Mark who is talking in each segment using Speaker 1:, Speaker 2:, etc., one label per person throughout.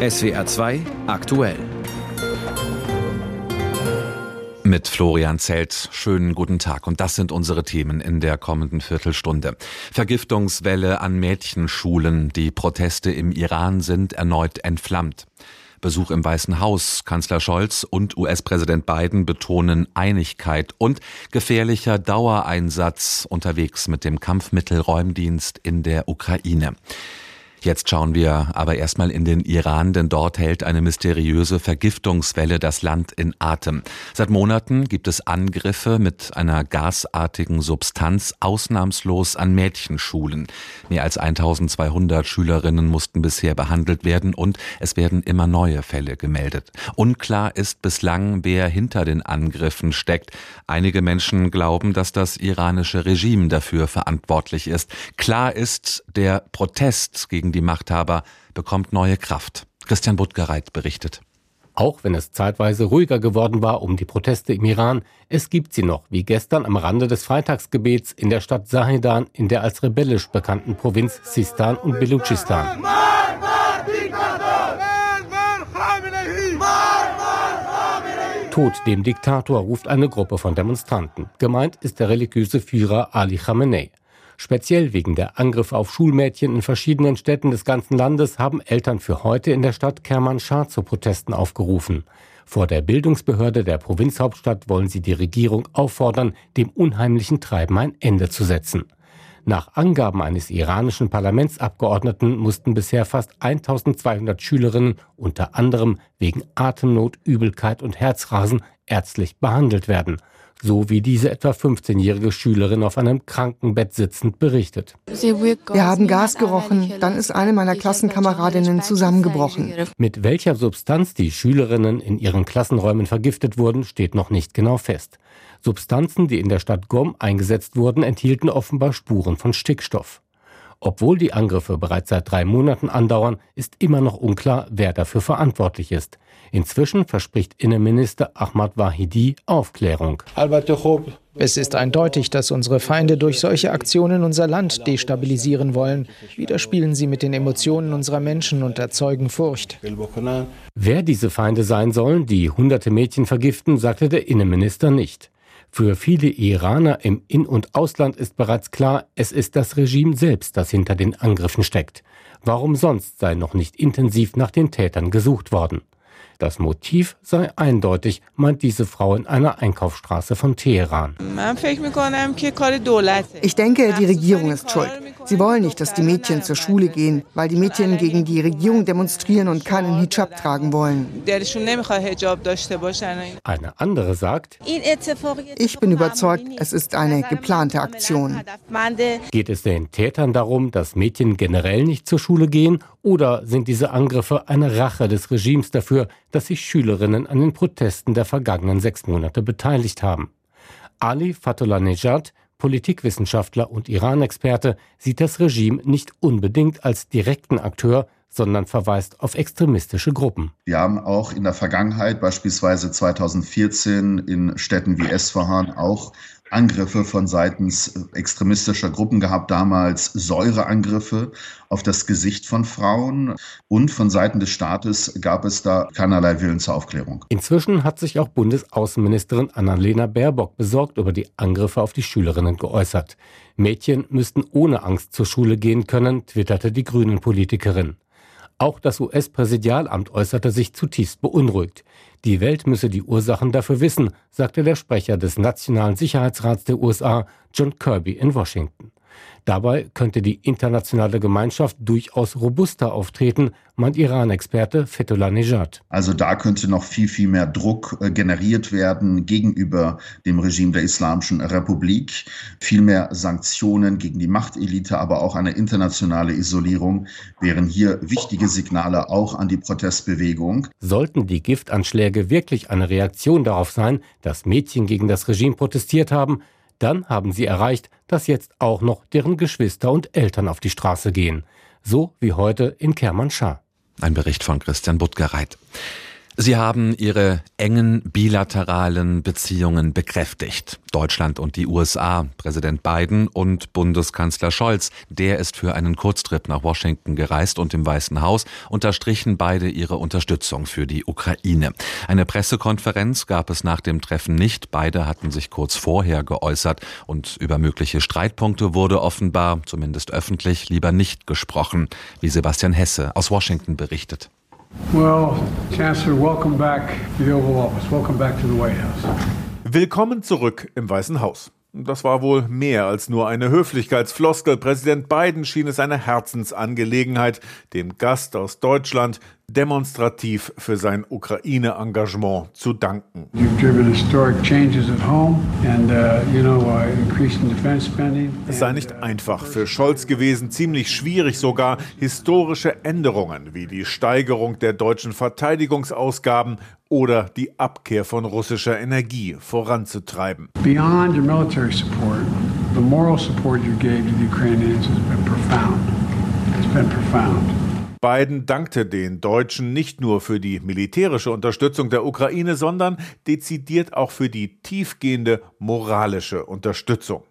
Speaker 1: SWR 2 aktuell.
Speaker 2: Mit Florian Zelt. Schönen guten Tag. Und das sind unsere Themen in der kommenden Viertelstunde. Vergiftungswelle an Mädchenschulen. Die Proteste im Iran sind erneut entflammt. Besuch im Weißen Haus. Kanzler Scholz und US-Präsident Biden betonen Einigkeit und gefährlicher Dauereinsatz unterwegs mit dem Kampfmittelräumdienst in der Ukraine. Jetzt schauen wir aber erstmal in den Iran, denn dort hält eine mysteriöse Vergiftungswelle das Land in Atem. Seit Monaten gibt es Angriffe mit einer gasartigen Substanz ausnahmslos an Mädchenschulen. Mehr als 1200 Schülerinnen mussten bisher behandelt werden und es werden immer neue Fälle gemeldet. Unklar ist bislang, wer hinter den Angriffen steckt. Einige Menschen glauben, dass das iranische Regime dafür verantwortlich ist. Klar ist, der Protest gegen gegen die Machthaber bekommt neue Kraft. Christian Buttgereit berichtet.
Speaker 3: Auch wenn es zeitweise ruhiger geworden war um die Proteste im Iran, es gibt sie noch, wie gestern am Rande des Freitagsgebets in der Stadt Sahidan in der als rebellisch bekannten Provinz Sistan und Belutschistan. Tod dem Diktator ruft eine Gruppe von Demonstranten. Gemeint ist der religiöse Führer Ali Khamenei. Speziell wegen der Angriffe auf Schulmädchen in verschiedenen Städten des ganzen Landes haben Eltern für heute in der Stadt Kermanschah zu Protesten aufgerufen. Vor der Bildungsbehörde der Provinzhauptstadt wollen sie die Regierung auffordern, dem unheimlichen Treiben ein Ende zu setzen. Nach Angaben eines iranischen Parlamentsabgeordneten mussten bisher fast 1200 Schülerinnen unter anderem wegen Atemnot, Übelkeit und Herzrasen ärztlich behandelt werden so wie diese etwa 15-jährige Schülerin auf einem Krankenbett sitzend berichtet.
Speaker 4: Wir haben Gas gerochen, dann ist eine meiner Klassenkameradinnen zusammengebrochen.
Speaker 3: Mit welcher Substanz die Schülerinnen in ihren Klassenräumen vergiftet wurden, steht noch nicht genau fest. Substanzen, die in der Stadt Gom eingesetzt wurden, enthielten offenbar Spuren von Stickstoff. Obwohl die Angriffe bereits seit drei Monaten andauern, ist immer noch unklar, wer dafür verantwortlich ist. Inzwischen verspricht Innenminister Ahmad Wahidi Aufklärung.
Speaker 5: Es ist eindeutig, dass unsere Feinde durch solche Aktionen unser Land destabilisieren wollen. Wieder spielen sie mit den Emotionen unserer Menschen und erzeugen Furcht.
Speaker 3: Wer diese Feinde sein sollen, die hunderte Mädchen vergiften, sagte der Innenminister nicht. Für viele Iraner im In- und Ausland ist bereits klar, es ist das Regime selbst, das hinter den Angriffen steckt. Warum sonst sei noch nicht intensiv nach den Tätern gesucht worden? Das Motiv sei eindeutig, meint diese Frau in einer Einkaufsstraße von Teheran.
Speaker 4: Ich denke, die Regierung ist schuld. Sie wollen nicht, dass die Mädchen zur Schule gehen, weil die Mädchen gegen die Regierung demonstrieren und keinen Hijab tragen wollen.
Speaker 3: Eine andere sagt,
Speaker 4: ich bin überzeugt, es ist eine geplante Aktion.
Speaker 3: Geht es den Tätern darum, dass Mädchen generell nicht zur Schule gehen oder sind diese Angriffe eine Rache des Regimes dafür, dass sich Schülerinnen an den Protesten der vergangenen sechs Monate beteiligt haben? Ali Fatullah Nejad, Politikwissenschaftler und Iran-Experte, sieht das Regime nicht unbedingt als direkten Akteur, sondern verweist auf extremistische Gruppen.
Speaker 6: Wir haben auch in der Vergangenheit, beispielsweise 2014 in Städten wie Esfahan, auch Angriffe von seitens extremistischer Gruppen gehabt, damals Säureangriffe auf das Gesicht von Frauen und von Seiten des Staates gab es da keinerlei Willen zur Aufklärung.
Speaker 3: Inzwischen hat sich auch Bundesaußenministerin Annalena Baerbock besorgt über die Angriffe auf die Schülerinnen geäußert. Mädchen müssten ohne Angst zur Schule gehen können, twitterte die Grünen-Politikerin. Auch das US-Präsidialamt äußerte sich zutiefst beunruhigt. Die Welt müsse die Ursachen dafür wissen, sagte der Sprecher des Nationalen Sicherheitsrats der USA, John Kirby in Washington. Dabei könnte die internationale Gemeinschaft durchaus robuster auftreten, meint Iran-Experte Fethullah Nejad.
Speaker 6: Also da könnte noch viel, viel mehr Druck äh, generiert werden gegenüber dem Regime der Islamischen Republik. Viel mehr Sanktionen gegen die Machtelite, aber auch eine internationale Isolierung wären hier wichtige Signale auch an die Protestbewegung.
Speaker 3: Sollten die Giftanschläge wirklich eine Reaktion darauf sein, dass Mädchen gegen das Regime protestiert haben, dann haben sie erreicht, dass jetzt auch noch deren Geschwister und Eltern auf die Straße gehen. So wie heute in Kermanschah.
Speaker 2: Ein Bericht von Christian Buttgereit. Sie haben ihre engen bilateralen Beziehungen bekräftigt. Deutschland und die USA, Präsident Biden und Bundeskanzler Scholz, der ist für einen Kurztrip nach Washington gereist und im Weißen Haus unterstrichen beide ihre Unterstützung für die Ukraine. Eine Pressekonferenz gab es nach dem Treffen nicht. Beide hatten sich kurz vorher geäußert und über mögliche Streitpunkte wurde offenbar, zumindest öffentlich, lieber nicht gesprochen, wie Sebastian Hesse aus Washington berichtet.
Speaker 7: Well, Chancellor, welcome back to the Oval Office. Welcome back to the White House.
Speaker 8: Willkommen zurück im Weißen Haus. Das war wohl mehr als nur eine Höflichkeitsfloskel. Präsident Biden schien es eine Herzensangelegenheit, dem Gast aus Deutschland demonstrativ für sein Ukraine-Engagement zu danken.
Speaker 7: Uh,
Speaker 8: es sei nicht einfach für Scholz gewesen, ziemlich schwierig sogar, historische Änderungen wie die Steigerung der deutschen Verteidigungsausgaben oder die Abkehr von russischer Energie voranzutreiben.
Speaker 7: Beyond your military support, the moral support you gave to the Ukrainians has been profound. It's been profound.
Speaker 8: Biden dankte den Deutschen nicht nur für die militärische Unterstützung der Ukraine, sondern dezidiert auch für die tiefgehende moralische Unterstützung.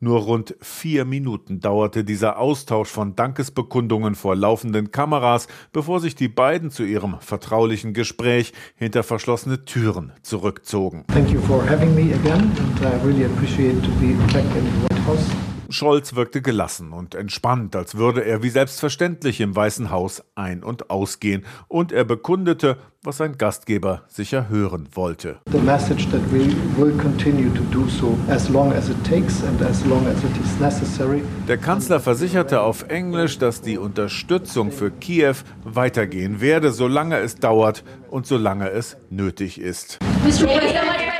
Speaker 8: Nur rund vier Minuten dauerte dieser Austausch von Dankesbekundungen vor laufenden Kameras, bevor sich die beiden zu ihrem vertraulichen Gespräch hinter verschlossene Türen zurückzogen. Thank you for having me again and I really appreciate to be back in the White House. Scholz wirkte gelassen und entspannt, als würde er wie selbstverständlich im Weißen Haus ein- und ausgehen, und er bekundete, was sein Gastgeber sicher hören wollte. The message that we will continue to do so as long as it takes and as long as it is necessary. Der Kanzler versicherte auf Englisch, dass die Unterstützung für Kiew weitergehen werde, solange es dauert und solange es nötig ist. Mr. President,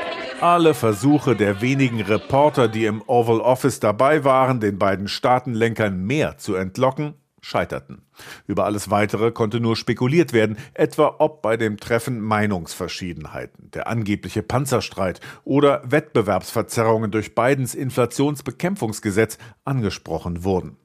Speaker 8: alle Versuche der wenigen Reporter, die im Oval Office dabei waren, den beiden Staatenlenkern mehr zu entlocken, scheiterten. Über alles Weitere konnte nur spekuliert werden, etwa ob bei dem Treffen Meinungsverschiedenheiten, der angebliche Panzerstreit oder Wettbewerbsverzerrungen durch Bidens Inflationsbekämpfungsgesetz angesprochen wurden.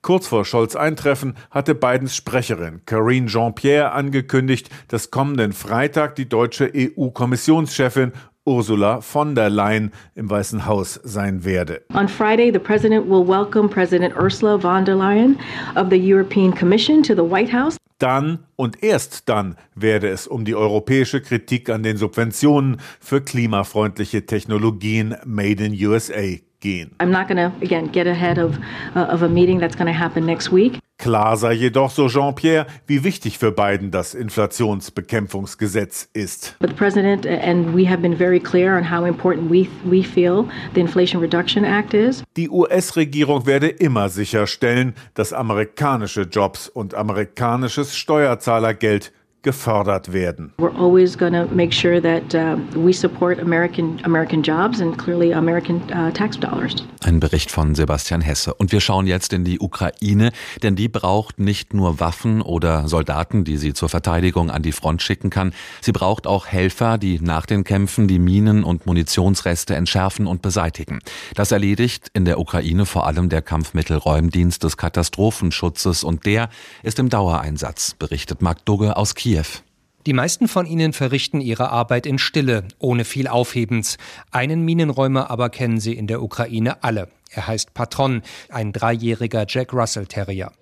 Speaker 8: Kurz vor Scholz Eintreffen hatte Bidens Sprecherin Karine Jean-Pierre angekündigt, dass kommenden Freitag die deutsche EU-Kommissionschefin Ursula von der Leyen im Weißen Haus sein werde.
Speaker 9: On Friday, the president will welcome President Ursula von der Leyen of the European Commission to the White House.
Speaker 8: Dann und erst dann werde es um die europäische Kritik an den Subventionen für klimafreundliche Technologien Made in USA gehen.
Speaker 9: I'm not going to again get ahead of uh, of a meeting that's going to happen next week.
Speaker 8: Klar sei jedoch, so Jean-Pierre, wie wichtig für Biden das Inflationsbekämpfungsgesetz ist.
Speaker 9: But the president and we have been very clear on how important we we feel the Inflation Reduction Act is.
Speaker 8: Die US-Regierung werde immer sicherstellen, dass amerikanische Jobs und amerikanisches Steuerzahlergeld gefördert werden.
Speaker 9: We're always going to make sure that uh, we support American American jobs and clearly American uh, tax dollars.
Speaker 2: Ein Bericht von Sebastian Hesse. Und wir schauen jetzt in die Ukraine, denn die braucht nicht nur Waffen oder Soldaten, die sie zur Verteidigung an die Front schicken kann. Sie braucht auch Helfer, die nach den Kämpfen die Minen und Munitionsreste entschärfen und beseitigen. Das erledigt in der Ukraine vor allem der Kampfmittelräumdienst des Katastrophenschutzes und der ist im Dauereinsatz, berichtet Marc Dugge aus Kiew. Kiew.
Speaker 10: Die meisten von ihnen verrichten ihre Arbeit in Stille, ohne viel Aufhebens. Einen Minenräumer aber kennen sie in der Ukraine alle. Er heißt Patron, ein dreijähriger Jack Russell Terrier.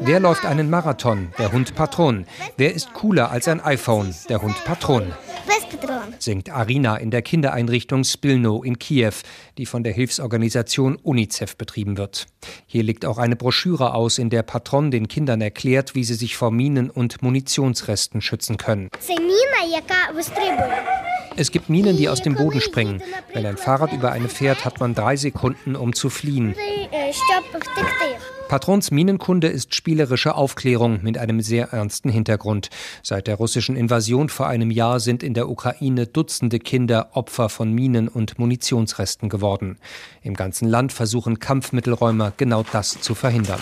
Speaker 10: Wer läuft einen Marathon? Der Hund Patron. Wer ist cooler als ein iPhone? Der Hund Patron singt Arina in der Kindereinrichtung Spilno in Kiew, die von der Hilfsorganisation UNICEF betrieben wird. Hier liegt auch eine Broschüre aus, in der Patron den Kindern erklärt, wie sie sich vor Minen und Munitionsresten schützen können. Es gibt Minen, die aus dem Boden springen. Wenn ein Fahrrad über eine fährt, hat man drei Sekunden, um zu fliehen. Patrons Minenkunde ist spielerische Aufklärung mit einem sehr ernsten Hintergrund. Seit der russischen Invasion vor einem Jahr sind in der Ukraine Dutzende Kinder Opfer von Minen und Munitionsresten geworden. Im ganzen Land versuchen Kampfmittelräumer genau das zu verhindern.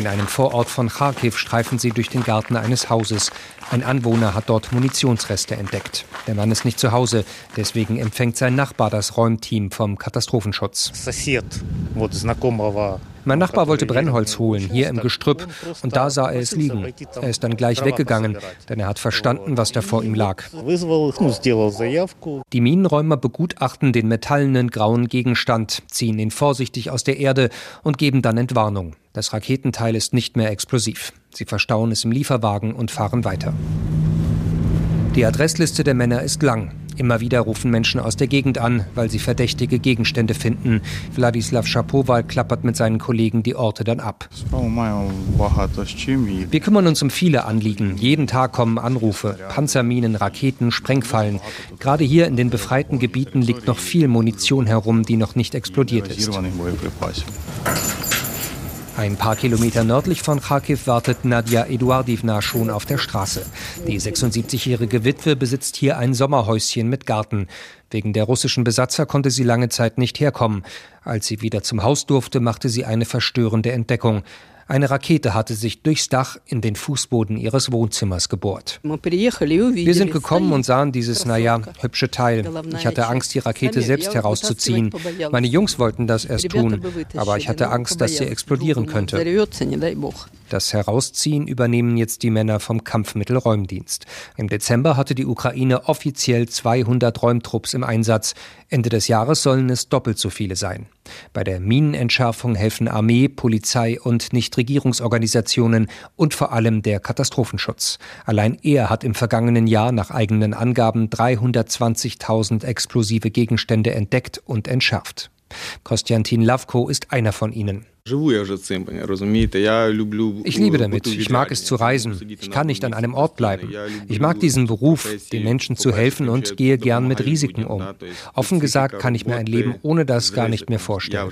Speaker 10: In einem Vorort von Kharkiv streifen sie durch den Garten eines Hauses. Ein Anwohner hat dort Munitionsreste entdeckt. Der Mann ist nicht zu Hause, deswegen empfängt sein Nachbar das Räumteam vom Katastrophenschutz. Mein Nachbar wollte Brennholz holen, hier im Gestrüpp, und da sah er es liegen. Er ist dann gleich weggegangen, denn er hat verstanden, was da vor ihm lag. Die Minenräumer begutachten den metallenen grauen Gegenstand, ziehen ihn vorsichtig aus der Erde und geben dann Entwarnung. Das Raketenteil ist nicht mehr explosiv. Sie verstauen es im Lieferwagen und fahren weiter. Die Adressliste der Männer ist lang. Immer wieder rufen Menschen aus der Gegend an, weil sie verdächtige Gegenstände finden. Wladislav Schapowal klappert mit seinen Kollegen die Orte dann ab. Wir kümmern uns um viele Anliegen. Jeden Tag kommen Anrufe. Panzerminen, Raketen, Sprengfallen. Gerade hier in den befreiten Gebieten liegt noch viel Munition herum, die noch nicht explodiert ist. Ein paar Kilometer nördlich von Kharkiv wartet Nadja Eduardivna schon auf der Straße. Die 76-jährige Witwe besitzt hier ein Sommerhäuschen mit Garten. Wegen der russischen Besatzer konnte sie lange Zeit nicht herkommen. Als sie wieder zum Haus durfte, machte sie eine verstörende Entdeckung. Eine Rakete hatte sich durchs Dach in den Fußboden ihres Wohnzimmers gebohrt. Wir sind gekommen und sahen dieses, naja, hübsche Teil. Ich hatte Angst, die Rakete selbst herauszuziehen. Meine Jungs wollten das erst tun, aber ich hatte Angst, dass sie explodieren könnte. Das Herausziehen übernehmen jetzt die Männer vom Kampfmittelräumdienst. Im Dezember hatte die Ukraine offiziell 200 Räumtrupps im Einsatz. Ende des Jahres sollen es doppelt so viele sein. Bei der Minenentschärfung helfen Armee, Polizei und Nichtregierungsorganisationen und vor allem der Katastrophenschutz. Allein er hat im vergangenen Jahr nach eigenen Angaben 320.000 explosive Gegenstände entdeckt und entschärft. Konstantin Lavko ist einer von ihnen. Ich liebe damit. Ich mag es zu reisen. Ich kann nicht an einem Ort bleiben. Ich mag diesen Beruf, den Menschen zu helfen und gehe gern mit Risiken um. Offen gesagt kann ich mir ein Leben ohne das gar nicht mehr vorstellen.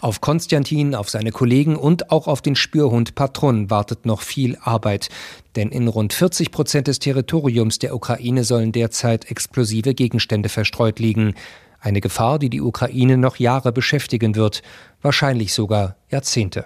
Speaker 10: Auf Konstantin, auf seine Kollegen und auch auf den Spürhund Patron wartet noch viel Arbeit. Denn in rund 40 Prozent des Territoriums der Ukraine sollen derzeit explosive Gegenstände verstreut liegen. Eine Gefahr, die die Ukraine noch Jahre beschäftigen wird, wahrscheinlich sogar Jahrzehnte.